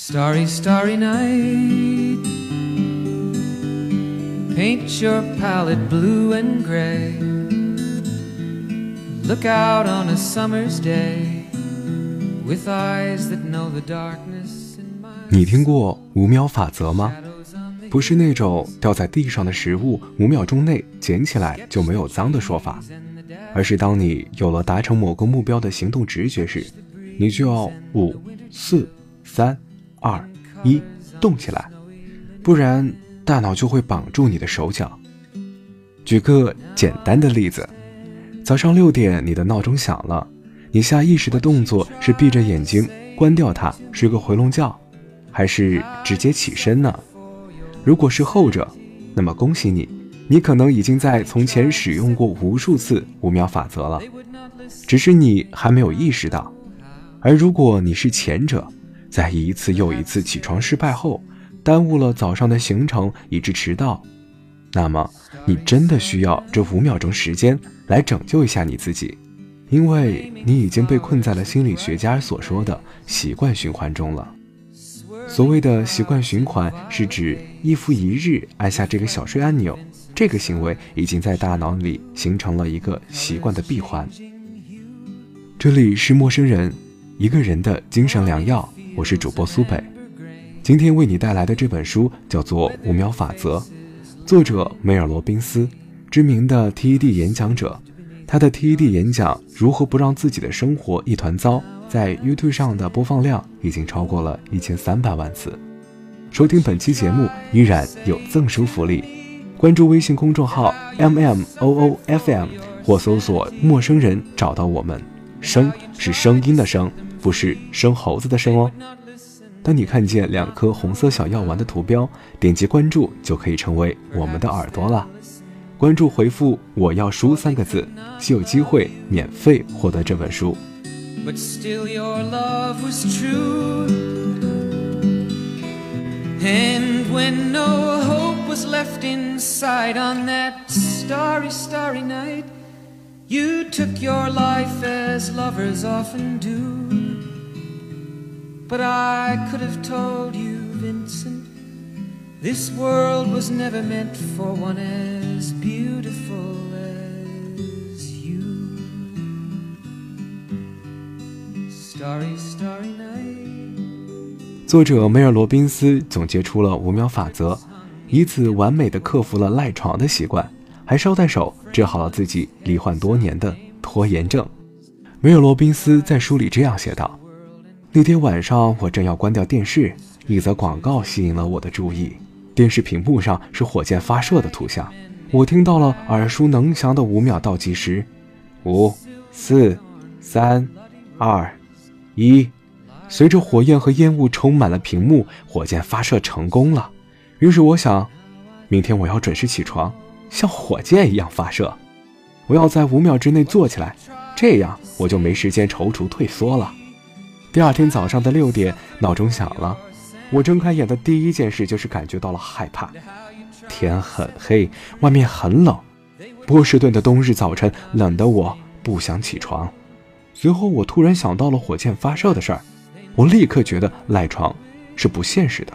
Starry, starry night. Paint your palette blue and gray. Look out on a summer's day with eyes that know the darkness 你听过五秒法则吗？不是那种掉在地上的食物五秒钟内捡起来就没有脏的说法，而是当你有了达成某个目标的行动直觉时，你就要五、四、三、二、一动起来，不然大脑就会绑住你的手脚。举个简单的例子，早上六点你的闹钟响了，你下意识的动作是闭着眼睛关掉它，睡个回笼觉，还是直接起身呢？如果是后者，那么恭喜你，你可能已经在从前使用过无数次五秒法则了，只是你还没有意识到。而如果你是前者，在一次又一次起床失败后，耽误了早上的行程，以致迟到，那么你真的需要这五秒钟时间来拯救一下你自己，因为你已经被困在了心理学家所说的习惯循环中了。所谓的习惯循环，是指一复一日按下这个小睡按钮，这个行为已经在大脑里形成了一个习惯的闭环。这里是陌生人，一个人的精神良药，我是主播苏北。今天为你带来的这本书叫做《五秒法则》，作者梅尔罗宾斯，知名的 TED 演讲者。他的 TED 演讲《如何不让自己的生活一团糟》在 YouTube 上的播放量已经超过了一千三百万次。收听本期节目依然有赠书福利，关注微信公众号 MMOOFM 或搜索“陌生人”找到我们。声是声音的声，不是生猴子的生哦。当你看见两颗红色小药丸的图标，点击关注就可以成为我们的耳朵了。关注回复“我要书”三个字，就有机会免费获得这本书。But still, your love was true. And when no hope was left inside on that starry, starry night, you took your life as lovers often do. But I could have told you, Vincent, this world was never meant for one as beautiful as you. Starry, starry night. 作者梅尔罗宾斯总结出了五秒法则，以此完美的克服了赖床的习惯，还捎带手治好了自己罹患多年的拖延症。梅尔罗宾斯在书里这样写道：“那天晚上，我正要关掉电视，一则广告吸引了我的注意。电视屏幕上是火箭发射的图像，我听到了耳熟能详的五秒倒计时：五、四、三、二、一。随着火焰和烟雾充满了屏幕，火箭发射成功了。于是我想，明天我要准时起床，像火箭一样发射。我要在五秒之内坐起来，这样我就没时间踌躇退缩了。第二天早上的六点，闹钟响了。我睁开眼的第一件事就是感觉到了害怕。天很黑，外面很冷。波士顿的冬日早晨冷得我不想起床。随后，我突然想到了火箭发射的事儿。我立刻觉得赖床是不现实的，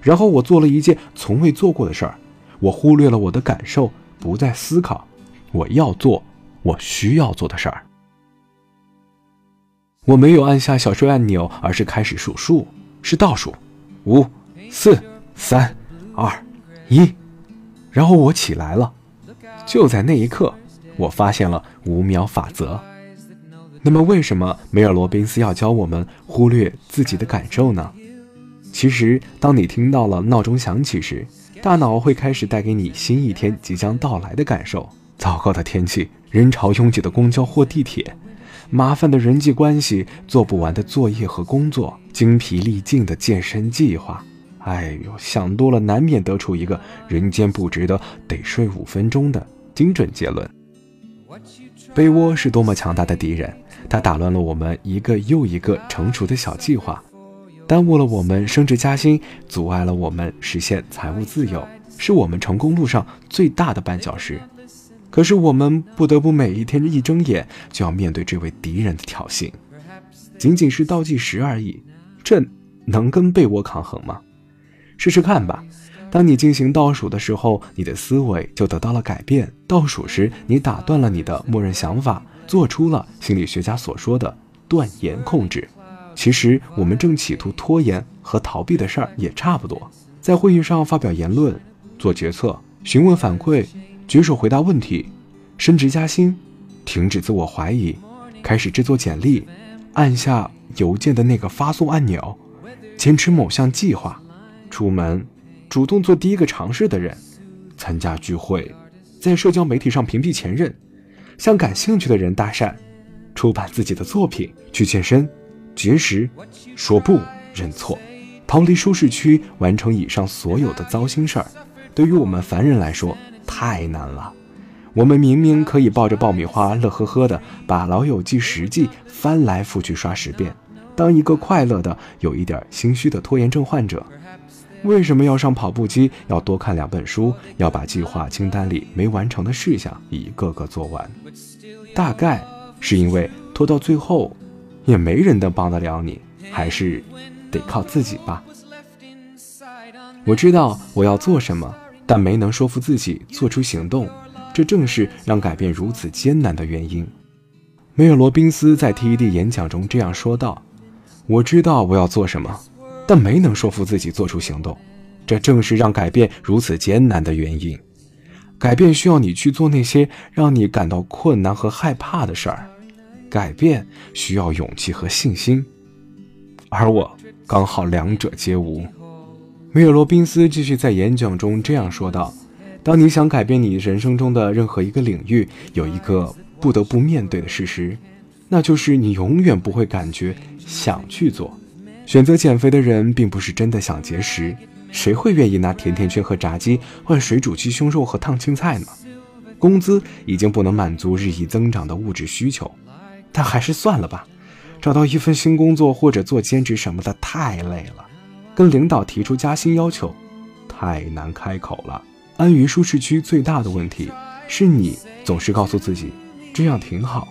然后我做了一件从未做过的事儿，我忽略了我的感受，不再思考我要做、我需要做的事儿。我没有按下小睡按钮，而是开始数数，是倒数，五、四、三、二、一，然后我起来了。就在那一刻，我发现了五秒法则。那么，为什么梅尔罗宾斯要教我们忽略自己的感受呢？其实，当你听到了闹钟响起时，大脑会开始带给你新一天即将到来的感受：糟糕的天气、人潮拥挤的公交或地铁、麻烦的人际关系、做不完的作业和工作、精疲力尽的健身计划。哎呦，想多了，难免得出一个人间不值得得睡五分钟的精准结论。被窝是多么强大的敌人！它打乱了我们一个又一个成熟的小计划，耽误了我们升职加薪，阻碍了我们实现财务自由，是我们成功路上最大的绊脚石。可是我们不得不每一天一睁眼就要面对这位敌人的挑衅，仅仅是倒计时而已，这能跟被窝抗衡吗？试试看吧。当你进行倒数的时候，你的思维就得到了改变。倒数时，你打断了你的默认想法，做出了心理学家所说的断言控制。其实，我们正企图拖延和逃避的事儿也差不多。在会议上发表言论、做决策、询问反馈、举手回答问题、升职加薪、停止自我怀疑、开始制作简历、按下邮件的那个发送按钮、坚持某项计划、出门。主动做第一个尝试的人，参加聚会，在社交媒体上屏蔽前任，向感兴趣的人搭讪，出版自己的作品，去健身，绝食，说不，认错，逃离舒适区，完成以上所有的糟心事儿，对于我们凡人来说太难了。我们明明可以抱着爆米花，乐呵呵的把《老友记》十季翻来覆去刷十遍，当一个快乐的、有一点心虚的拖延症患者。为什么要上跑步机？要多看两本书？要把计划清单里没完成的事项一个个做完？大概是因为拖到最后，也没人能帮得了你，还是得靠自己吧。我知道我要做什么，但没能说服自己做出行动，这正是让改变如此艰难的原因。梅尔罗宾斯在 TED 演讲中这样说道：“我知道我要做什么。”但没能说服自己做出行动，这正是让改变如此艰难的原因。改变需要你去做那些让你感到困难和害怕的事儿，改变需要勇气和信心，而我刚好两者皆无。梅尔罗宾斯继续在演讲中这样说道：“当你想改变你人生中的任何一个领域，有一个不得不面对的事实，那就是你永远不会感觉想去做。”选择减肥的人并不是真的想节食，谁会愿意拿甜甜圈和炸鸡换水煮鸡胸肉和烫青菜呢？工资已经不能满足日益增长的物质需求，但还是算了吧。找到一份新工作或者做兼职什么的太累了，跟领导提出加薪要求太难开口了。安于舒适区最大的问题是你总是告诉自己这样挺好，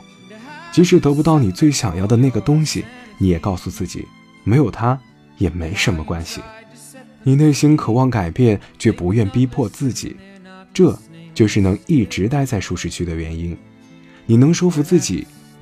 即使得不到你最想要的那个东西，你也告诉自己。没有他也没什么关系。你内心渴望改变，却不愿逼迫自己，这就是能一直待在舒适区的原因。你能说服自己，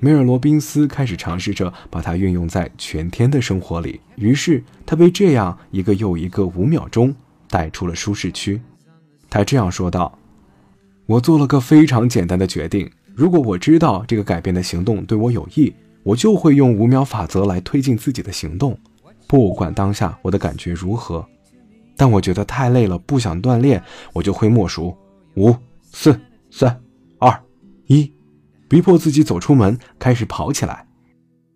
梅尔罗宾斯开始尝试着把它运用在全天的生活里于是他被这样一个又一个五秒钟带出了舒适区。他这样说道我做了个非常简单的决定如果我知道这个改变的行动对我有益我就会用五秒法则来推进自己的行动不管当下我的感觉如何，但我觉得太累了，不想锻炼，我就会默数五、四、三、二、一，逼迫自己走出门，开始跑起来。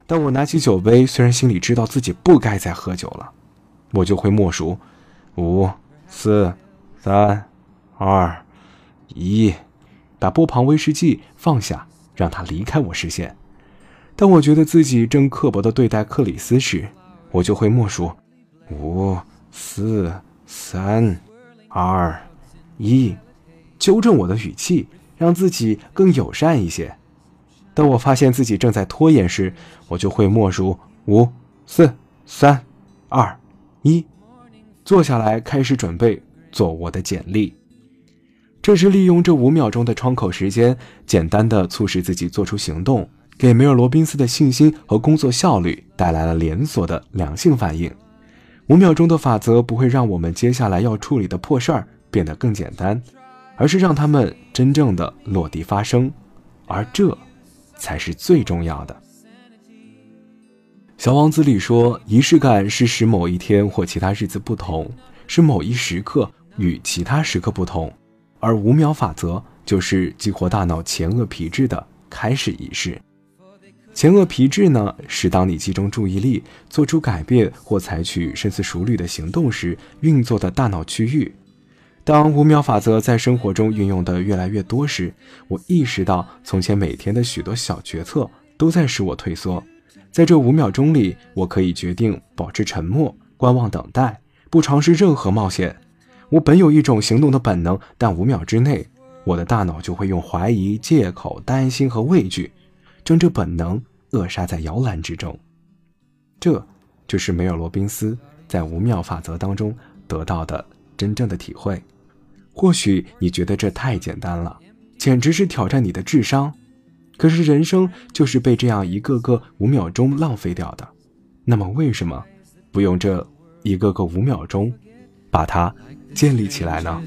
当我拿起酒杯，虽然心里知道自己不该再喝酒了，我就会默数五、四、三、二、一，把波旁威士忌放下，让它离开我视线。当我觉得自己正刻薄地对待克里斯时，我就会默数，五、四、三、二、一，纠正我的语气，让自己更友善一些。当我发现自己正在拖延时，我就会默数五、四、三、二、一，坐下来开始准备做我的简历。这是利用这五秒钟的窗口时间，简单的促使自己做出行动。给梅尔罗宾斯的信心和工作效率带来了连锁的良性反应。五秒钟的法则不会让我们接下来要处理的破事儿变得更简单，而是让他们真正的落地发生，而这才是最重要的。小王子里说，仪式感是使某一天或其他日子不同，使某一时刻与其他时刻不同，而五秒法则就是激活大脑前额皮质的开始仪式。前额皮质呢，是当你集中注意力、做出改变或采取深思熟虑的行动时运作的大脑区域。当五秒法则在生活中运用的越来越多时，我意识到从前每天的许多小决策都在使我退缩。在这五秒钟里，我可以决定保持沉默、观望、等待，不尝试任何冒险。我本有一种行动的本能，但五秒之内，我的大脑就会用怀疑、借口、担心和畏惧，将这本能扼杀在摇篮之中。这，就是梅尔·罗宾斯在五秒法则当中得到的真正的体会。或许你觉得这太简单了，简直是挑战你的智商。可是人生就是被这样一个个五秒钟浪费掉的。那么为什么不用这一个个五秒钟，把它建立起来呢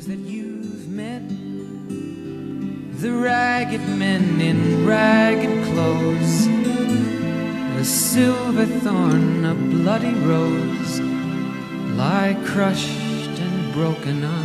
？The ragged men in ragged clothes, a silver thorn, a bloody rose, lie crushed and broken on